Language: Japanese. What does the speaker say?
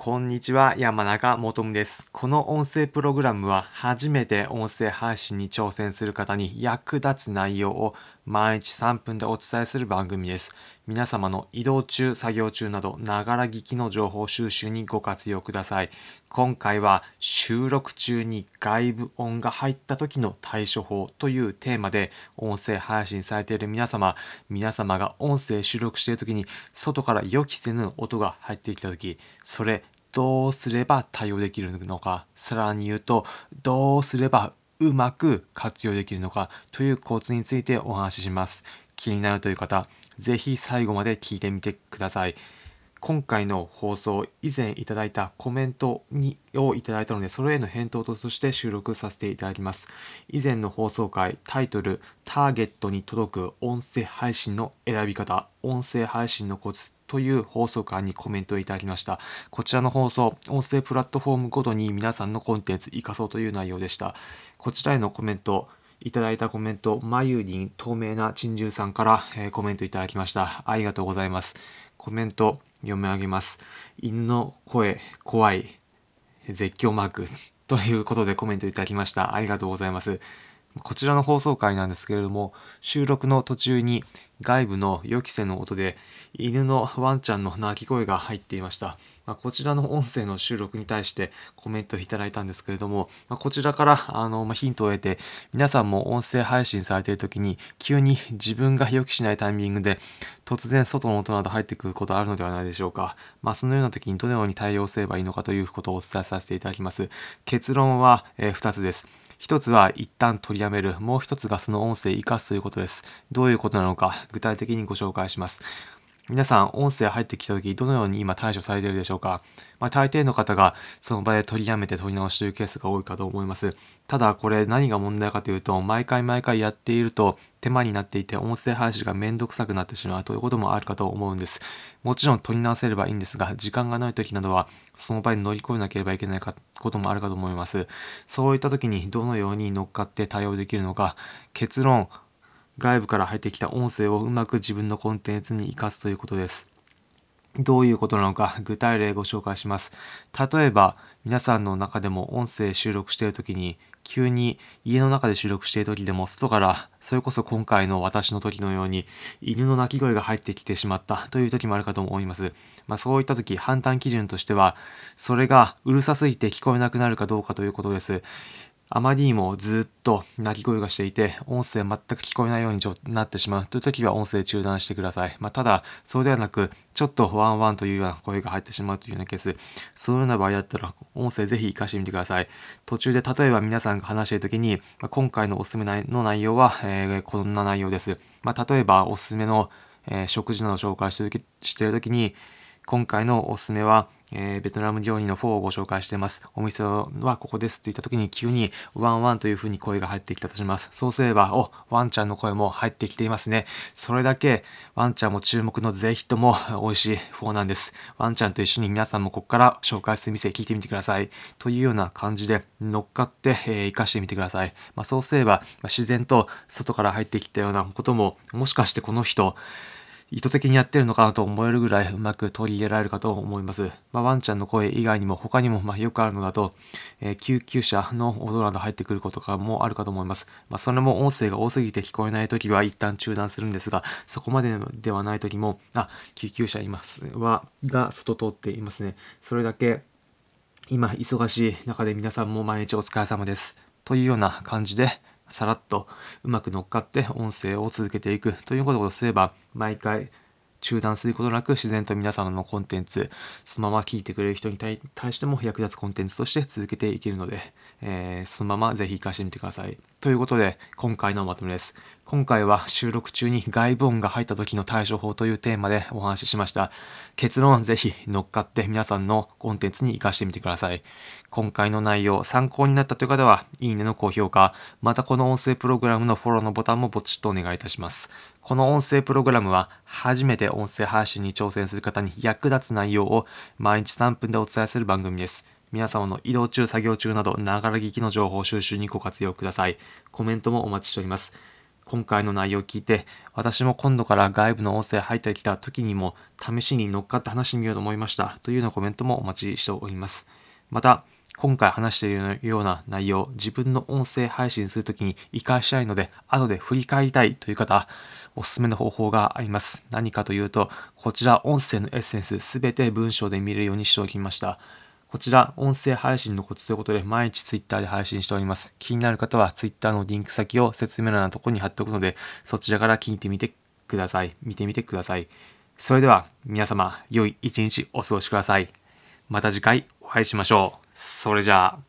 こんにちは、山中もとむです。この音声プログラムは初めて音声配信に挑戦する方に役立つ内容を毎日3分でお伝えする番組です。皆様の移動中、作業中など、ながら聞きの情報収集にご活用ください。今回は収録中に外部音が入った時の対処法というテーマで音声配信されている皆様、皆様が音声収録している時に外から予期せぬ音が入ってきた時、それどうすれば対応できるのか、さらに言うと、どうすればうまく活用できるのかというコツについてお話しします。気になるという方、ぜひ最後まで聞いてみてください。今回の放送、以前いただいたコメントにをいただいたので、それへの返答として収録させていただきます。以前の放送回、タイトル、ターゲットに届く音声配信の選び方、音声配信のコツという放送回にコメントをいただきました。こちらの放送、音声プラットフォームごとに皆さんのコンテンツ活かそうという内容でした。こちらへのコメント、いただいたコメント、まゆりん透明な珍獣さんから、えーコメントいただきました。ありがとうございます。コメント読み上げます。犬の声、怖い、絶叫マークということでコメントいただきました。ありがとうございます。こちらの放送回なんですけれども、収録の途中に外部の予期せぬ音で犬のワンちゃんの鳴き声が入っていました。まあ、こちらの音声の収録に対してコメントいただいたんですけれども、まあ、こちらからあの、まあ、ヒントを得て、皆さんも音声配信されている時に急に自分が予期しないタイミングで突然外の音など入ってくることあるのではないでしょうか。まあ、そのような時にどのように対応すればいいのかということをお伝えさせていただきます。結論は、え2つです。一つは一旦取りやめる。もう一つがその音声生かすということです。どういうことなのか、具体的にご紹介します。皆さん、音声入ってきた時、どのように今対処されているでしょうか？まあ、大抵の方がその場で取りやめて取り直しというケースが多いかと思います。ただ、これ何が問題かというと、毎回毎回やっていると手間になっていて、音声配信がめんどくさくなってしまうということもあるかと思うんです。もちろん取り直せればいいんですが、時間がない時などは、その場に乗り越えなければいけないこともあるかと思います。そういった時にどのように乗っかって対応できるのか、結論、外部から入ってきた音声をうまく自分のコンテンツに活かすということです。どういうことなのか具体例ご紹介します。例えば皆さんの中でも音声収録している時に急に家の中で収録している時でも外からそれこそ今回の私の時のように犬の鳴き声が入ってきてしまったという時もあるかと思います。まあ、そういった時判断基準としてはそれがうるさすぎて聞こえなくなるかどうかということです。あまりにもずっと鳴き声がしていて、音声全く聞こえないようになってしまうという時は音声中断してください。まあ、ただ、そうではなく、ちょっとワンワンというような声が入ってしまうというようなケース、そういうような場合だったら、音声ぜひ活かしてみてください。途中で例えば皆さんが話している時に、まあ、今回のおすすめの内容は、えー、こんな内容です。まあ、例えばおすすめの、えー、食事などを紹介してしている時に、今回のおすすめは、えー、ベトナム料理のフォーをご紹介しています。お店はここですと言った時に急にワンワンという風に声が入ってきたとします。そうすれば、お、ワンちゃんの声も入ってきていますね。それだけワンちゃんも注目のぜひとも美味しいフォーなんです。ワンちゃんと一緒に皆さんもここから紹介する店聞いてみてください。というような感じで乗っかって、えー、活かしてみてください。まあ、そうすれば、まあ、自然と外から入ってきたようなことも、もしかしてこの人、意図的にやってるのかなと思えるぐらいうまく取り入れられるかと思います。まあ、ワンちゃんの声以外にも他にもまよくあるのだと、えー、救急車の音など入ってくることかもあるかと思います。まあ、それも音声が多すぎて聞こえないときは一旦中断するんですが、そこまでではないときも、あ、救急車いますは、が外通っていますね。それだけ今忙しい中で皆さんも毎日お疲れ様です。というような感じで、さらっとうまく乗っかって音声を続けていくということをすれば毎回中断することなく自然と皆様のコンテンツそのまま聞いてくれる人に対しても役立つコンテンツとして続けていけるので、えー、そのままぜひ活かしてみてください。ということで今回のまとめです。今回は収録中に外部音が入った時の対処法というテーマでお話ししました。結論ぜひ乗っかって皆さんのコンテンツに活かしてみてください。今回の内容参考になったという方は、いいねの高評価、またこの音声プログラムのフォローのボタンもポチッとお願いいたします。この音声プログラムは、初めて音声配信に挑戦する方に役立つ内容を毎日3分でお伝えする番組です。皆様の移動中、作業中など、ながら聞きの情報収集にご活用ください。コメントもお待ちしております。今回の内容を聞いて、私も今度から外部の音声入ってきた時にも、試しに乗っかって話しみようと思いました。というようなコメントもお待ちしております。また、今回話しているような内容、自分の音声配信するときに活かしたいので、後で振り返りたいという方、おすすめの方法があります。何かというと、こちら音声のエッセンスすべて文章で見れるようにしておきました。こちら、音声配信のコツということで、毎日 Twitter で配信しております。気になる方は Twitter のリンク先を説明欄のところに貼っておくので、そちらから聞いてみてください。見てみてください。それでは、皆様、良い一日お過ごしください。また次回お会いしましょう。それじゃあ。